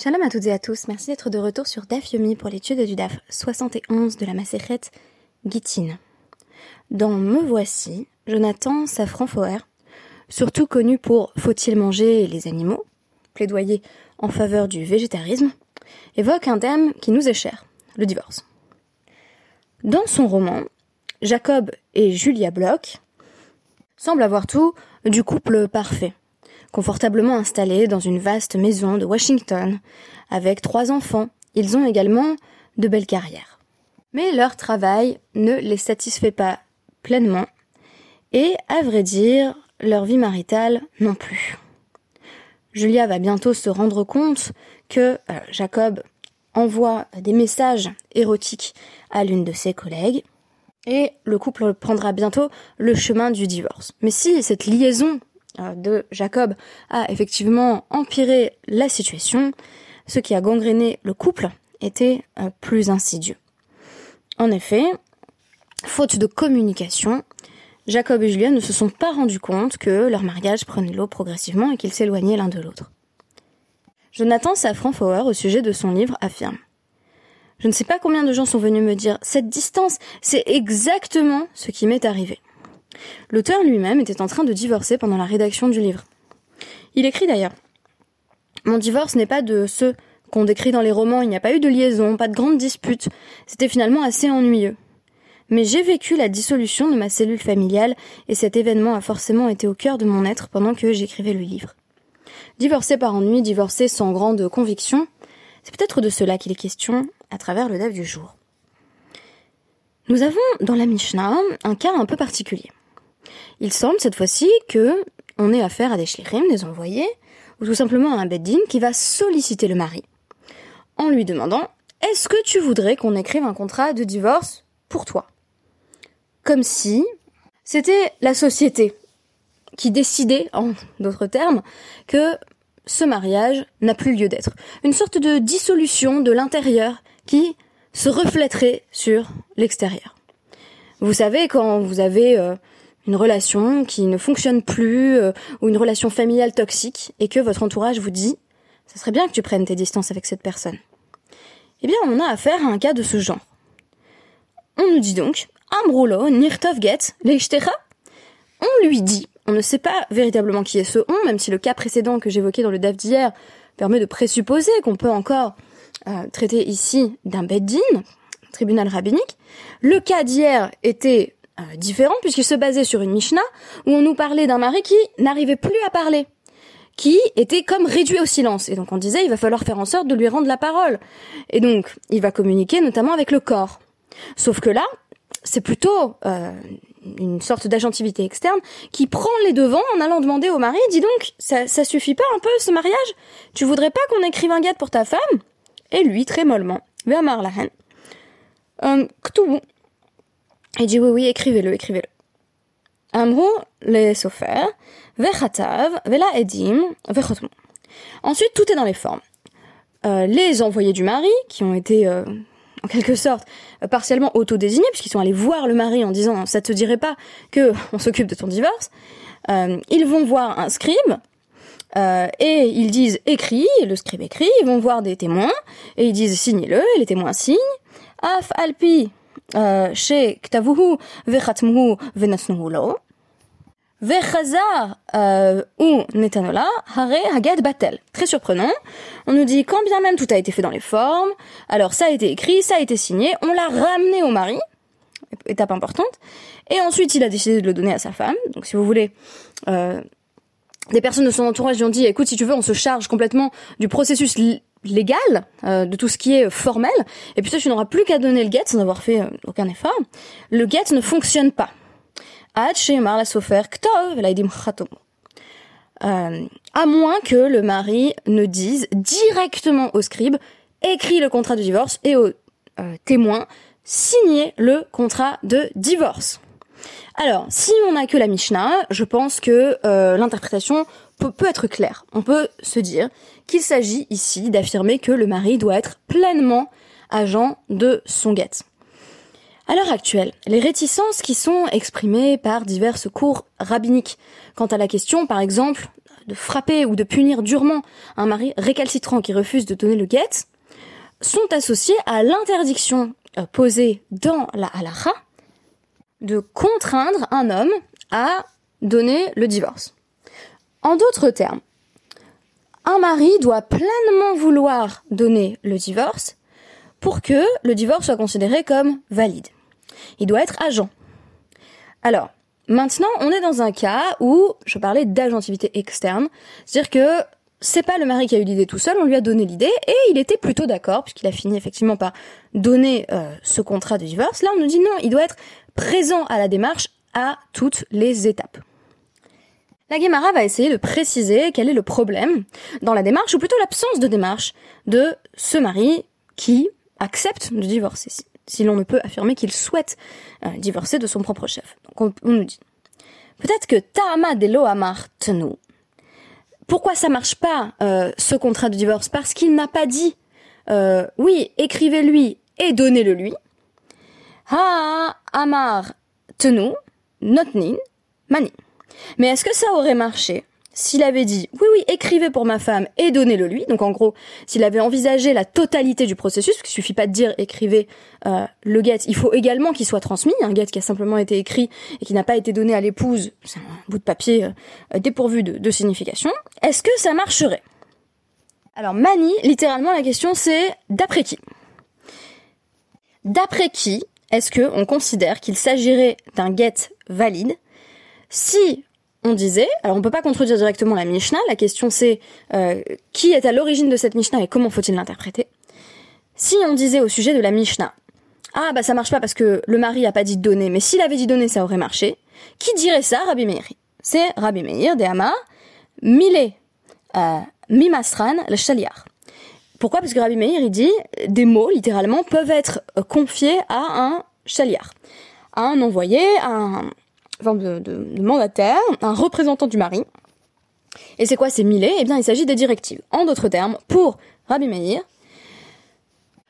Shalom à toutes et à tous, merci d'être de retour sur DAF Yomi pour l'étude du DAF 71 de la Maseret Gittin. Dans Me Voici, Jonathan Safran Foer, surtout connu pour Faut-il manger les animaux plaidoyer en faveur du végétarisme, évoque un thème qui nous est cher, le divorce. Dans son roman, Jacob et Julia Bloch semblent avoir tout du couple parfait confortablement installés dans une vaste maison de Washington, avec trois enfants. Ils ont également de belles carrières. Mais leur travail ne les satisfait pas pleinement, et, à vrai dire, leur vie maritale non plus. Julia va bientôt se rendre compte que euh, Jacob envoie des messages érotiques à l'une de ses collègues, et le couple prendra bientôt le chemin du divorce. Mais si cette liaison de Jacob a effectivement empiré la situation, ce qui a gangréné le couple était euh, plus insidieux. En effet, faute de communication, Jacob et Julia ne se sont pas rendus compte que leur mariage prenait l'eau progressivement et qu'ils s'éloignaient l'un de l'autre. Jonathan Safran Foer, au sujet de son livre, affirme Je ne sais pas combien de gens sont venus me dire Cette distance, c'est exactement ce qui m'est arrivé. L'auteur lui-même était en train de divorcer pendant la rédaction du livre. Il écrit d'ailleurs Mon divorce n'est pas de ceux qu'on décrit dans les romans, il n'y a pas eu de liaison, pas de grande dispute, c'était finalement assez ennuyeux. Mais j'ai vécu la dissolution de ma cellule familiale et cet événement a forcément été au cœur de mon être pendant que j'écrivais le livre. Divorcer par ennui, divorcer sans grande conviction, c'est peut-être de cela qu'il est question à travers le DAF du jour. Nous avons dans la Mishnah un cas un peu particulier. Il semble cette fois-ci que on ait affaire à des shlirim, des envoyés, ou tout simplement à un beddin qui va solliciter le mari en lui demandant Est-ce que tu voudrais qu'on écrive un contrat de divorce pour toi? Comme si c'était la société qui décidait, en d'autres termes, que ce mariage n'a plus lieu d'être. Une sorte de dissolution de l'intérieur qui se reflèterait sur l'extérieur. Vous savez, quand vous avez euh, une relation qui ne fonctionne plus euh, ou une relation familiale toxique et que votre entourage vous dit ça serait bien que tu prennes tes distances avec cette personne. Eh bien, on a affaire à un cas de ce genre. On nous dit donc Amrulo nirtov get leishtecha. On lui dit, on ne sait pas véritablement qui est ce on, même si le cas précédent que j'évoquais dans le DAF d'hier permet de présupposer qu'on peut encore euh, traiter ici d'un beddin, tribunal rabbinique. Le cas d'hier était euh, différent puisqu'il se basait sur une Mishnah où on nous parlait d'un mari qui n'arrivait plus à parler, qui était comme réduit au silence. Et donc on disait il va falloir faire en sorte de lui rendre la parole. Et donc il va communiquer notamment avec le corps. Sauf que là, c'est plutôt euh, une sorte d'agentivité externe qui prend les devants en allant demander au mari, dis donc, ça, ça suffit pas un peu ce mariage? Tu voudrais pas qu'on écrive un guet pour ta femme? Et lui, très mollement, Vermar la haine. Euh, il dit oui, oui, écrivez-le, écrivez-le. Amrou les sofer, vechatav, vela edim, vechotmu. Ensuite, tout est dans les formes. Euh, les envoyés du mari, qui ont été euh, en quelque sorte euh, partiellement autodésignés, puisqu'ils sont allés voir le mari en disant ça te dirait pas que on s'occupe de ton divorce, ils vont voir un scribe et ils disent écrit, et le scribe écrit, ils vont voir des témoins et ils disent signez-le, et les témoins signent. Af alpi שכתבוהו וחתמוהו ונתנוהו לו, וחזר ou netanola, hare haget batel. Très surprenant. On nous dit quand bien même tout a été fait dans les formes, alors ça a été écrit, ça a été signé, on l'a ramené au mari, étape importante, et ensuite il a décidé de le donner à sa femme. Donc si vous voulez, euh, des personnes de son entourage lui ont dit écoute si tu veux on se charge complètement du processus légal, euh, de tout ce qui est formel, et puis ça, tu n'auras plus qu'à donner le get sans avoir fait euh, aucun effort. Le get ne fonctionne pas. Euh, à moins que le mari ne dise directement au scribe, écrit le contrat de divorce, et au témoin, signez le contrat de divorce. Alors, si on n'a que la Mishnah, je pense que l'interprétation peut, être clair. On peut se dire qu'il s'agit ici d'affirmer que le mari doit être pleinement agent de son guette. À l'heure actuelle, les réticences qui sont exprimées par diverses cours rabbiniques quant à la question, par exemple, de frapper ou de punir durement un mari récalcitrant qui refuse de donner le guet sont associés à l'interdiction euh, posée dans la halakha de contraindre un homme à donner le divorce. En d'autres termes, un mari doit pleinement vouloir donner le divorce pour que le divorce soit considéré comme valide. Il doit être agent. Alors, maintenant, on est dans un cas où je parlais d'agentivité externe, c'est-à-dire que c'est pas le mari qui a eu l'idée tout seul, on lui a donné l'idée et il était plutôt d'accord puisqu'il a fini effectivement par donner euh, ce contrat de divorce. Là, on nous dit non, il doit être présent à la démarche à toutes les étapes. La Guémara va essayer de préciser quel est le problème dans la démarche, ou plutôt l'absence de démarche, de ce mari qui accepte de divorcer, si l'on ne peut affirmer qu'il souhaite euh, divorcer de son propre chef. Donc on, nous dit, peut-être que Ta'ama Delo Amar Tenu, pourquoi ça marche pas euh, ce contrat de divorce? Parce qu'il n'a pas dit, euh, oui, écrivez-lui et donnez-le lui. Ha Amar Tenu, Notnin, Mani. Mais est-ce que ça aurait marché s'il avait dit oui oui écrivez pour ma femme et donnez-le lui. Donc en gros s'il avait envisagé la totalité du processus parce qu'il suffit pas de dire écrivez euh, le guet il faut également qu'il soit transmis un guet qui a simplement été écrit et qui n'a pas été donné à l'épouse c'est un bout de papier euh, dépourvu de, de signification. Est-ce que ça marcherait? Alors mani littéralement la question c'est d'après qui? D'après qui est-ce que on considère qu'il s'agirait d'un guet valide si on disait, alors on peut pas contredire directement la Mishnah, la question c'est euh, qui est à l'origine de cette Mishnah et comment faut-il l'interpréter? Si on disait au sujet de la Mishnah, ah bah ça marche pas parce que le mari a pas dit donner, mais s'il avait dit donner ça aurait marché, qui dirait ça Rabbi Meir? C'est Rabbi Meir de Hama, Mile, euh, Mimasran, le Shaliar. Pourquoi? Parce que Rabbi Meir il dit des mots littéralement peuvent être confiés à un Shaliar, à un envoyé, à un forme de, mandataire, un représentant du mari. Et c'est quoi ces milés Eh bien, il s'agit des directives. En d'autres termes, pour Rabbi Meir,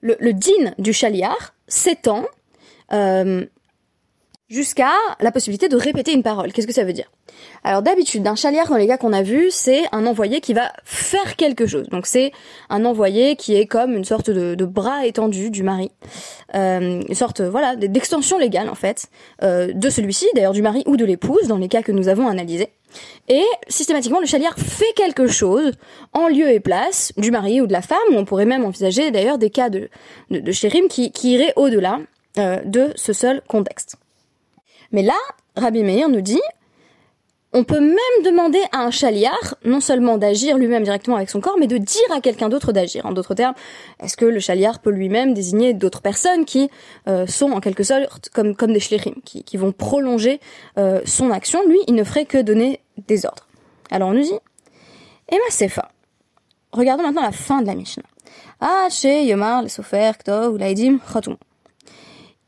le, le din du chaliar s'étend euh, jusqu'à la possibilité de répéter une parole. Qu'est-ce que ça veut dire? Alors d'habitude, d'un chaliar dans les cas qu'on a vus, c'est un envoyé qui va faire quelque chose. Donc c'est un envoyé qui est comme une sorte de, bras étendu du mari, euh, une sorte voilà d'extension légale en fait euh, de celui-ci, d'ailleurs du mari ou de l'épouse dans les cas que nous avons analysés. Et systématiquement, le chaliar fait quelque chose en lieu et place du mari ou de la femme, on pourrait même envisager d'ailleurs des cas de, de, qui iraient au-delà euh, de ce seul contexte. Mais là, Rabbi Meir nous dit, on peut même demander à un chaliar non seulement d'agir lui-même directement avec son corps, mais de dire à quelqu'un d'autre d'agir. En d'autres termes, est-ce que le chaliar peut lui-même désigner d'autres personnes qui euh, sont en quelque sorte comme, des shlichim, qui, vont prolonger euh, son action? Lui, il ne ferait que donner des ordres. Alors on nous dit, Emma Sefa. Regardons maintenant la fin de la Mishnah. Ah, chez Yomar, le Sofer, Ktov, Khatum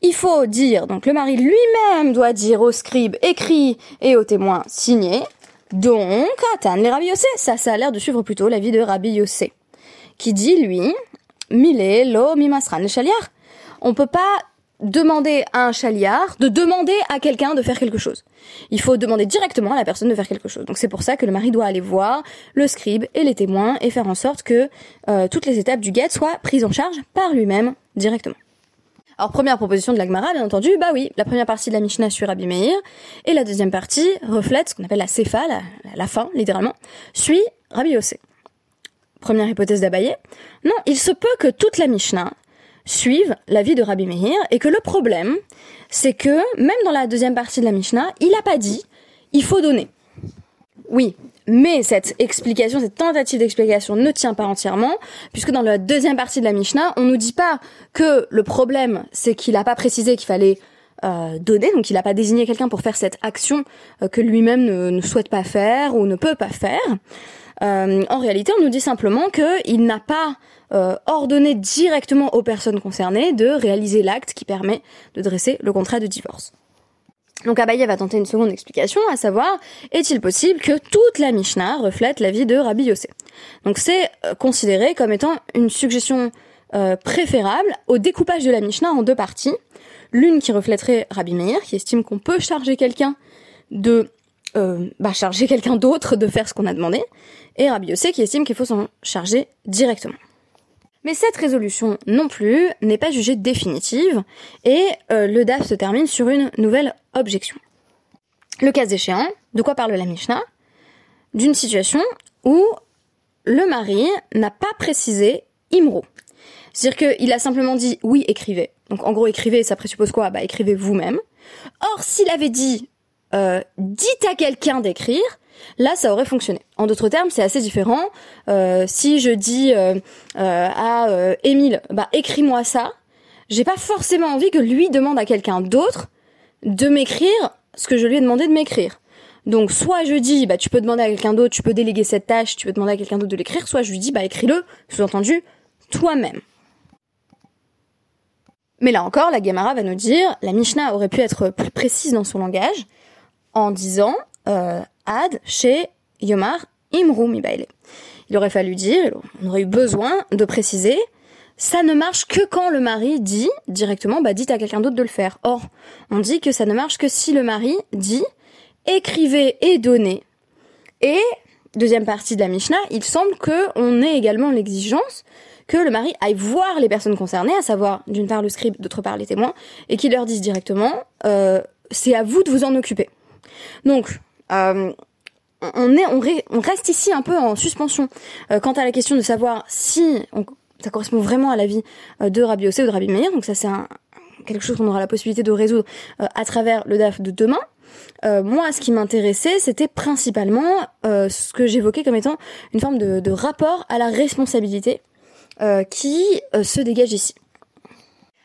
il faut dire, donc le mari lui-même doit dire au scribe écrit et au témoin signé, donc, Atan les ça, ça a l'air de suivre plutôt l'avis de Rabbi Yossé, qui dit, lui, Mile lo mimasran le chaliar. On peut pas demander à un chaliar de demander à quelqu'un de faire quelque chose. Il faut demander directement à la personne de faire quelque chose. Donc c'est pour ça que le mari doit aller voir le scribe et les témoins et faire en sorte que euh, toutes les étapes du guet soient prises en charge par lui-même directement. Alors première proposition de l'Agmara, bien entendu, bah oui, la première partie de la Mishnah suit Rabbi Meir, et la deuxième partie reflète ce qu'on appelle la Sefa, la, fin, littéralement, suit Rabbi Yossé. Première hypothèse d'Abaye. Non, il se peut que toute la Mishnah suive l'avis de Rabbi Meir, et que le problème, c'est que, même dans la deuxième partie de la Mishnah, il n'a pas dit, il faut donner. Oui, mais cette explication, cette tentative d'explication ne tient pas entièrement, puisque dans la deuxième partie de la Mishnah, on nous dit pas que le problème, c'est qu'il n'a pas précisé qu'il fallait euh, donner, donc il n'a pas désigné quelqu'un pour faire cette action euh, que lui-même ne, souhaite pas faire ou ne peut pas faire. Euh, en réalité, on nous dit simplement qu'il n'a pas ordonné directement aux personnes concernées de réaliser l'acte qui permet de dresser le contrat de divorce. Donc Abaye va tenter une seconde explication, à savoir, est-il possible que toute la Mishnah reflète la vie de Rabbi Yossé Donc c'est euh, considéré comme étant une suggestion euh, préférable au découpage de la Mishnah en deux parties. L'une qui reflèterait Rabbi Meir, qui estime qu'on peut charger quelqu'un de euh, bah, charger quelqu'un d'autre de faire ce qu'on a demandé, et Rabbi Yossé qui estime qu'il faut s'en charger directement. Mais cette résolution non plus n'est pas jugée définitive, et le DAF se termine sur une nouvelle objection. Le cas échéant, de quoi parle la Mishnah? D'une situation où le mari n'a pas précisé Imro. C'est-à-dire qu'il a simplement dit oui, écrivez. Donc en gros, écrivez, ça présuppose quoi? Bah écrivez vous-même. Or, s'il avait dit euh, dites à quelqu'un d'écrire, là ça aurait fonctionné. En d'autres termes, c'est assez différent. Euh, si je dis euh, à Émile, bah écris-moi ça, j'ai pas forcément envie que lui demande à quelqu'un d'autre de m'écrire ce que je lui ai demandé de m'écrire. Donc soit je dis bah tu peux demander à quelqu'un d'autre, tu peux déléguer cette tâche, tu peux demander à quelqu'un d'autre de l'écrire, soit je lui dis bah écris-le, sous-entendu toi-même. Mais là encore, la Gemara va nous dire, la Mishnah aurait pu être plus précise dans son langage en disant euh, Ad chez Yomar Imru Mibaile. Il aurait fallu dire, on aurait eu besoin de préciser, ça ne marche que quand le mari dit directement, bah dites à quelqu'un d'autre de le faire. Or, on dit que ça ne marche que si le mari dit écrivez et donnez. Et deuxième partie de la Mishnah, il semble que on ait également l'exigence que le mari aille voir les personnes concernées, à savoir d'une part le scribe, d'autre part les témoins, et qu'il leur dise directement euh, c'est à vous de vous en occuper. Donc euh, on, est, on, reste ici un peu en suspension euh, quant à la question de savoir si ça correspond vraiment à la vie de Rabbi Ossé ou de Rabbi Meir. Donc ça c'est quelque chose qu'on aura la possibilité de résoudre à travers le DAF de demain. moi, ce qui m'intéressait, c'était principalement ce que j'évoquais comme étant une forme de, de, rapport à la responsabilité euh, qui euh, se dégage ici.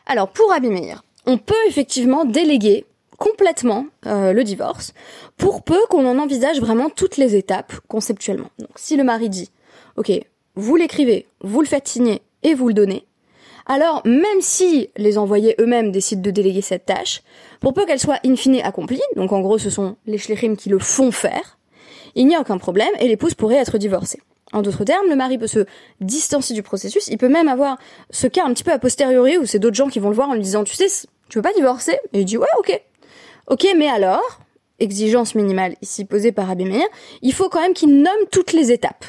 Alors pour Abimeir, on peut effectivement déléguer complètement euh, le divorce pour peu qu'on en envisage vraiment toutes les étapes conceptuellement. Donc si le mari dit OK, vous l'écrivez, vous le faites signer et vous le donnez, alors même si les envoyés eux-mêmes décident de déléguer cette tâche, pour peu qu'elle soit in fine accomplie, donc en gros ce sont les shlichim qui le font faire, il n'y a aucun problème et l'épouse pourrait être divorcée. En d'autres termes, le mari peut se distancier du processus. Il peut même avoir ce cas un petit peu a posteriori où c'est d'autres gens qui vont le voir en lui disant, tu sais, tu veux pas divorcer Et il dit, ouais, ok. Ok, mais alors, exigence minimale ici posée par Abémir, il faut quand même qu'il nomme toutes les étapes.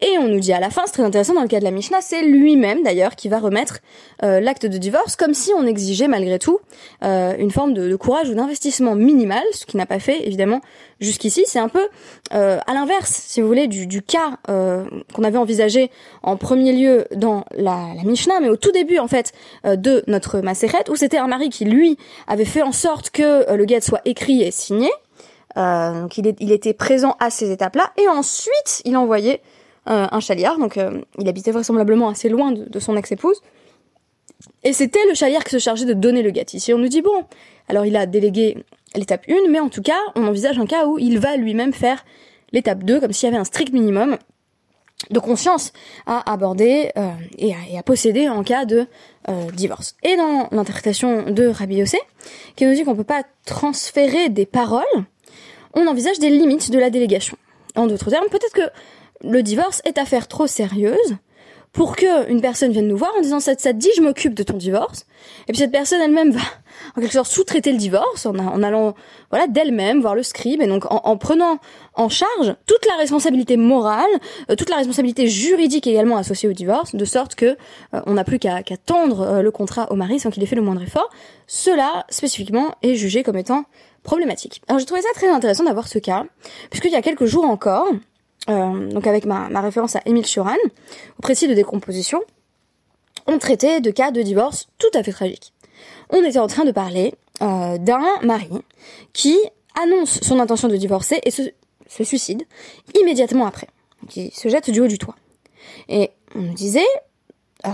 Et on nous dit à la fin, c'est très intéressant dans le cas de la Mishnah, c'est lui-même d'ailleurs qui va remettre euh, l'acte de divorce, comme si on exigeait malgré tout euh, une forme de, courage ou d'investissement minimal, ce qui n'a pas fait évidemment jusqu'ici. C'est un peu euh, à l'inverse, si vous voulez, du, cas qu'on avait envisagé en premier lieu dans la, la Mishnah, mais au tout début en fait de notre Maseret, où c'était un mari qui lui avait fait en sorte que le guet soit écrit et signé. donc il, il était présent à ces étapes-là, et ensuite il envoyait euh, un chaliard, donc euh, il habitait vraisemblablement assez loin de, son ex-épouse. Et c'était le chaliard qui se chargeait de donner le gâteau. Ici, on nous dit, bon, alors il a délégué l'étape 1, mais en tout cas, on envisage un cas où il va lui-même faire l'étape 2, comme s'il y avait un strict minimum de conscience à aborder euh, et, à, posséder en cas de divorce. Et dans l'interprétation de Rabbi Yossé, qui nous dit qu'on ne peut pas transférer des paroles, on envisage des limites de la délégation. En d'autres termes, peut-être que le divorce est affaire trop sérieuse pour que une personne vienne nous voir en disant ça, te dit je m'occupe de ton divorce. Et puis cette personne elle-même va en quelque sorte sous-traiter le divorce en, allant voilà d'elle-même voir le scribe et donc en, prenant en charge toute la responsabilité morale euh, toute la responsabilité juridique également associée au divorce de sorte que euh, on n'a plus qu'à tendre euh, le contrat au mari sans qu'il ait fait le moindre effort. Cela spécifiquement est jugé comme étant problématique. Alors j'ai trouvé ça très intéressant d'avoir ce cas puisqu'il y a quelques jours encore donc avec ma, référence à Émile Choran, au précis de décomposition, on traitait de cas de divorce tout à fait tragiques. On était en train de parler euh, d'un mari qui annonce son intention de divorcer et se, suicide immédiatement après. qui se jette du haut du toit. Et on nous disait euh,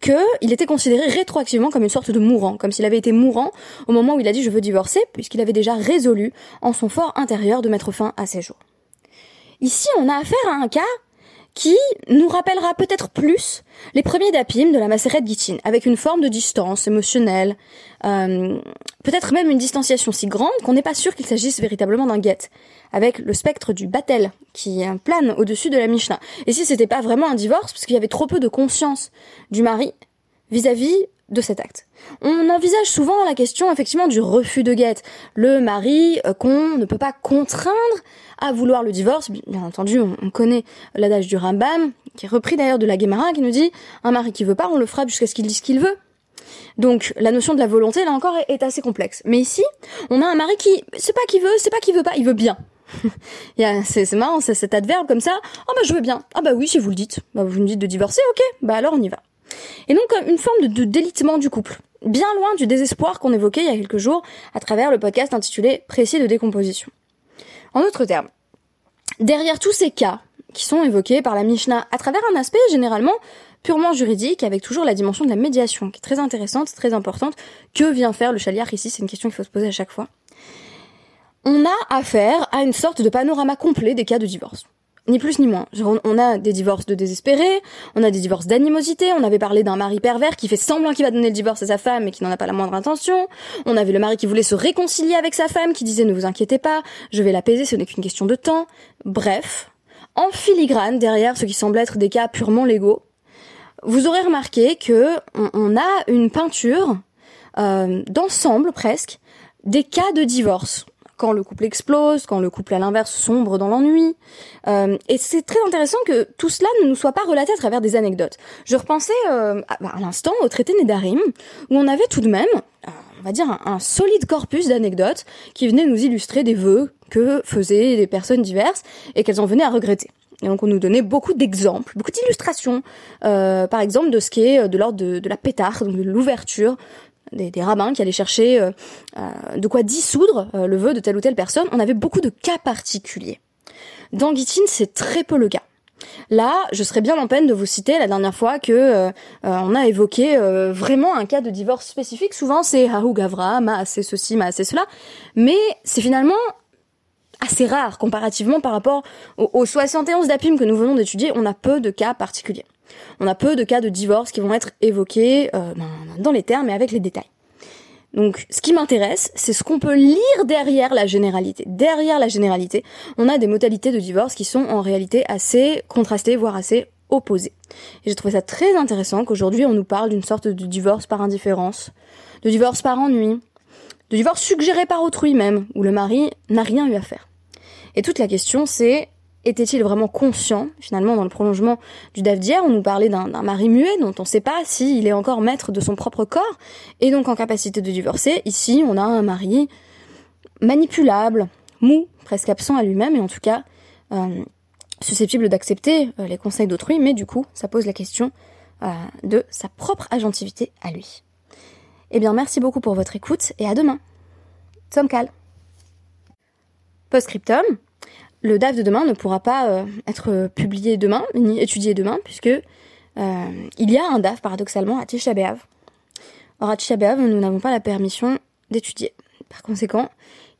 qu'il était considéré rétroactivement comme une sorte de mourant, comme s'il avait été mourant au moment où il a dit je veux divorcer, puisqu'il avait déjà résolu en son fort intérieur de mettre fin à ses jours. Ici, on a affaire à un cas qui nous rappellera peut-être plus les premiers dapim de la Maseret Gittin, avec une forme de distance émotionnelle, euh, peut-être même une distanciation si grande qu'on n'est pas sûr qu'il s'agisse véritablement d'un get, avec le spectre du battel qui plane au-dessus de la Mishnah. Et si c'était pas vraiment un divorce, parce qu'il y avait trop peu de conscience du mari vis-à-vis de cet acte. On envisage souvent la question effectivement du refus de guette. Le mari euh, qu'on ne peut pas contraindre à vouloir le divorce. Bien entendu, on, connaît l'adage du Rambam, qui est repris d'ailleurs de la Gemara, qui nous dit un mari qui veut pas, on le frappe jusqu'à ce qu'il dise ce qu'il veut. Donc la notion de la volonté là encore est, assez complexe. Mais ici, on a un mari qui c'est pas qu'il veut, c'est pas qu'il veut pas, il veut bien. c'est marrant, c'est cet adverbe comme ça. Ah bah je veux bien. Ah bah oui, si vous le dites. Bah, vous me dites de divorcer, ok. Bah alors on y va. Et donc une forme de, délitement du couple, bien loin du désespoir qu'on évoquait il y a quelques jours à travers le podcast intitulé Précis de décomposition. En d'autres termes, derrière tous ces cas qui sont évoqués par la Mishnah à travers un aspect généralement purement juridique avec toujours la dimension de la médiation qui est très intéressante, très importante. Que vient faire le chaliar ici C'est une question qu'il faut se poser à chaque fois. On a affaire à une sorte de panorama complet des cas de divorce ni plus ni moins. On a des divorces de désespérés, on a des divorces d'animosité, on avait parlé d'un mari pervers qui fait semblant qu'il va donner le divorce à sa femme mais qui n'en a pas la moindre intention, on avait le mari qui voulait se réconcilier avec sa femme, qui disait ne vous inquiétez pas, je vais l'apaiser, ce n'est qu'une question de temps. Bref, en filigrane, derrière ce qui semble être des cas purement légaux, vous aurez remarqué que on, a une peinture euh, d'ensemble presque des cas de divorce quand le couple explose, quand le couple à l'inverse sombre dans l'ennui. Euh, et c'est très intéressant que tout cela ne nous soit pas relaté à travers des anecdotes. Je repensais euh, à, l'instant au traité Nédarim, où on avait tout de même, euh, on va dire, un, solide corpus d'anecdotes qui venaient nous illustrer des vœux que faisaient des personnes diverses et qu'elles en venaient à regretter. Et donc on nous donnait beaucoup d'exemples, beaucoup d'illustrations, par exemple de ce qui est de l'ordre de, la pétard, donc de l'ouverture des, rabbins qui allaient chercher euh, euh, de quoi dissoudre euh, le vœu de telle ou telle personne. On avait beaucoup de cas particuliers. Dans Gittin, c'est très peu le cas. Là, je serais bien en peine de vous citer la dernière fois que on a évoqué vraiment un cas de divorce spécifique. Souvent, c'est Hahu Gavra, ma assez ceci, ma assez cela, mais c'est finalement assez rare comparativement par rapport aux, aux 71 d'Apim que nous venons d'étudier. On a peu de cas particuliers. On a peu de cas de divorce qui vont être évoqués euh, dans les termes et avec les détails. Donc, ce qui m'intéresse, c'est ce qu'on peut lire derrière la généralité. Derrière la généralité, on a des modalités de divorce qui sont en réalité assez contrastées, voire assez opposées. Et j'ai trouvé ça très intéressant qu'aujourd'hui on nous parle d'une sorte de divorce par indifférence, de divorce par ennui, de divorce suggéré par autrui même, où le mari n'a rien eu à faire. Et toute la question c'est était-il vraiment conscient Finalement, dans le prolongement du DAF d'hier, on nous parlait d'un mari muet dont on ne sait pas s'il est encore maître de son propre corps et donc en capacité de divorcer. Ici, on a un mari manipulable, mou, presque absent à lui-même et en tout cas euh, susceptible d'accepter euh, les conseils d'autrui, mais du coup, ça pose la question euh, de sa propre agentivité à lui. Eh bien, merci beaucoup pour votre écoute et à demain. Cal. Postscriptum. Le DAF de demain ne pourra pas euh, être publié demain, ni étudié demain, puisque euh, il y a un DAF paradoxalement à Tisha. Or à Tisha nous n'avons pas la permission d'étudier. Par conséquent,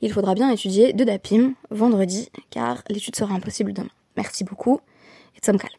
il faudra bien étudier de DAPIM vendredi, car l'étude sera impossible demain. Merci beaucoup et Tzomkal.